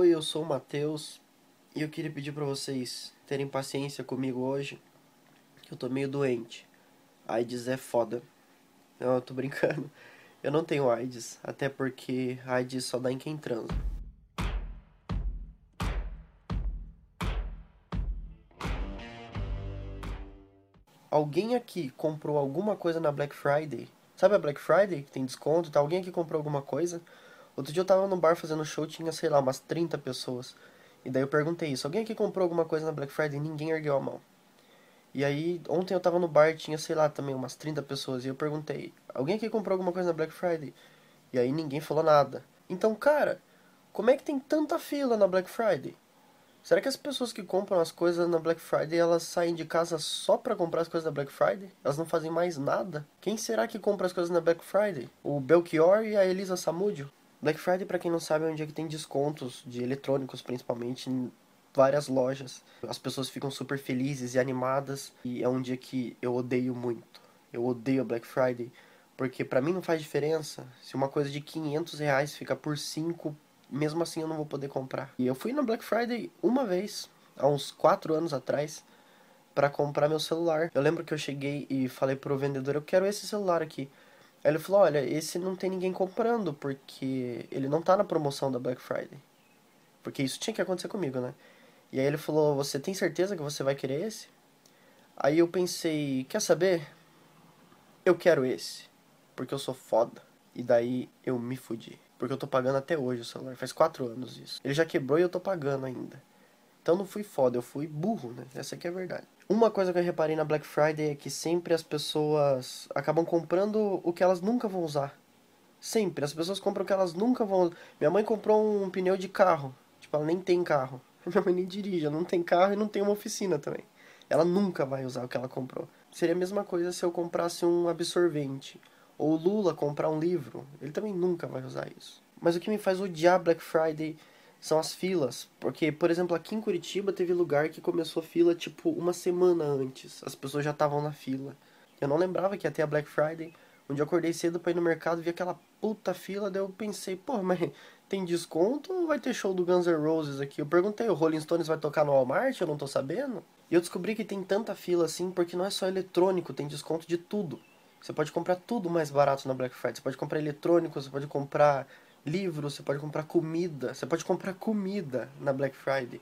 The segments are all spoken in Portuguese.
Oi, eu sou o Matheus e eu queria pedir para vocês terem paciência comigo hoje, que eu tô meio doente. AIDS é foda. Não, eu tô brincando. Eu não tenho AIDS, até porque AIDS só dá em quem transa. Alguém aqui comprou alguma coisa na Black Friday? Sabe a Black Friday que tem desconto? Tá? Alguém aqui comprou alguma coisa? Outro dia eu tava no bar fazendo show, tinha, sei lá, umas 30 pessoas. E daí eu perguntei isso, alguém aqui comprou alguma coisa na Black Friday? Ninguém ergueu a mão. E aí, ontem eu tava no bar, tinha, sei lá, também umas 30 pessoas, e eu perguntei, alguém aqui comprou alguma coisa na Black Friday? E aí ninguém falou nada. Então, cara, como é que tem tanta fila na Black Friday? Será que as pessoas que compram as coisas na Black Friday, elas saem de casa só para comprar as coisas da Black Friday? Elas não fazem mais nada? Quem será que compra as coisas na Black Friday? O Belchior e a Elisa Samúdio? Black Friday, para quem não sabe, é um dia que tem descontos de eletrônicos, principalmente em várias lojas. As pessoas ficam super felizes e animadas e é um dia que eu odeio muito. Eu odeio Black Friday porque para mim não faz diferença se uma coisa de 500 reais fica por 5, mesmo assim eu não vou poder comprar. E eu fui na Black Friday uma vez, há uns 4 anos atrás, para comprar meu celular. Eu lembro que eu cheguei e falei pro vendedor, eu quero esse celular aqui. Aí ele falou: Olha, esse não tem ninguém comprando porque ele não tá na promoção da Black Friday. Porque isso tinha que acontecer comigo, né? E aí ele falou: Você tem certeza que você vai querer esse? Aí eu pensei: Quer saber? Eu quero esse. Porque eu sou foda. E daí eu me fudi. Porque eu tô pagando até hoje o celular. Faz quatro anos isso. Ele já quebrou e eu tô pagando ainda. Então não fui foda, eu fui burro, né? Essa aqui é a verdade. Uma coisa que eu reparei na Black Friday é que sempre as pessoas acabam comprando o que elas nunca vão usar. Sempre. As pessoas compram o que elas nunca vão Minha mãe comprou um pneu de carro. Tipo, ela nem tem carro. Minha mãe nem dirige, ela não tem carro e não tem uma oficina também. Ela nunca vai usar o que ela comprou. Seria a mesma coisa se eu comprasse um absorvente. Ou Lula comprar um livro. Ele também nunca vai usar isso. Mas o que me faz odiar Black Friday são as filas. Porque, por exemplo, aqui em Curitiba teve lugar que começou fila tipo uma semana antes. As pessoas já estavam na fila. Eu não lembrava que ia ter a Black Friday. Dia eu acordei cedo pra ir no mercado, vi aquela puta fila, daí eu pensei, pô, mas tem desconto ou vai ter show do Guns N' Roses aqui? Eu perguntei, o Rolling Stones vai tocar no Walmart? Eu não tô sabendo. E eu descobri que tem tanta fila assim porque não é só eletrônico, tem desconto de tudo. Você pode comprar tudo mais barato na Black Friday. Você pode comprar eletrônico, você pode comprar livro, você pode comprar comida, você pode comprar comida na Black Friday.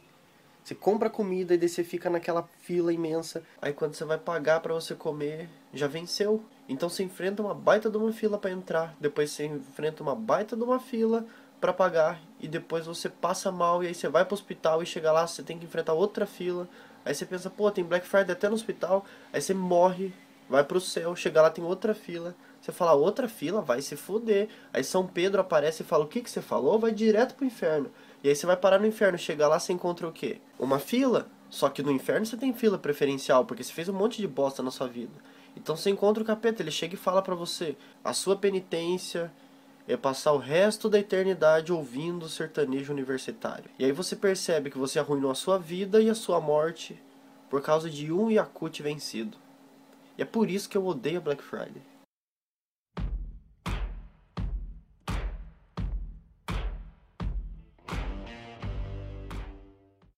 Você compra comida e daí você fica naquela fila imensa. Aí quando você vai pagar para você comer, já venceu. Então você enfrenta uma baita de uma fila para entrar, depois você enfrenta uma baita de uma fila para pagar e depois você passa mal e aí você vai pro hospital e chega lá, você tem que enfrentar outra fila. Aí você pensa, pô, tem Black Friday até no hospital. Aí você morre, vai pro céu, chega lá tem outra fila. Você fala, outra fila, vai se fuder. Aí São Pedro aparece e fala, o que, que você falou? Vai direto pro inferno. E aí você vai parar no inferno, chega lá, você encontra o quê? Uma fila. Só que no inferno você tem fila preferencial, porque você fez um monte de bosta na sua vida. Então você encontra o capeta, ele chega e fala para você, a sua penitência é passar o resto da eternidade ouvindo o sertanejo universitário. E aí você percebe que você arruinou a sua vida e a sua morte por causa de um Yakut vencido. E é por isso que eu odeio Black Friday.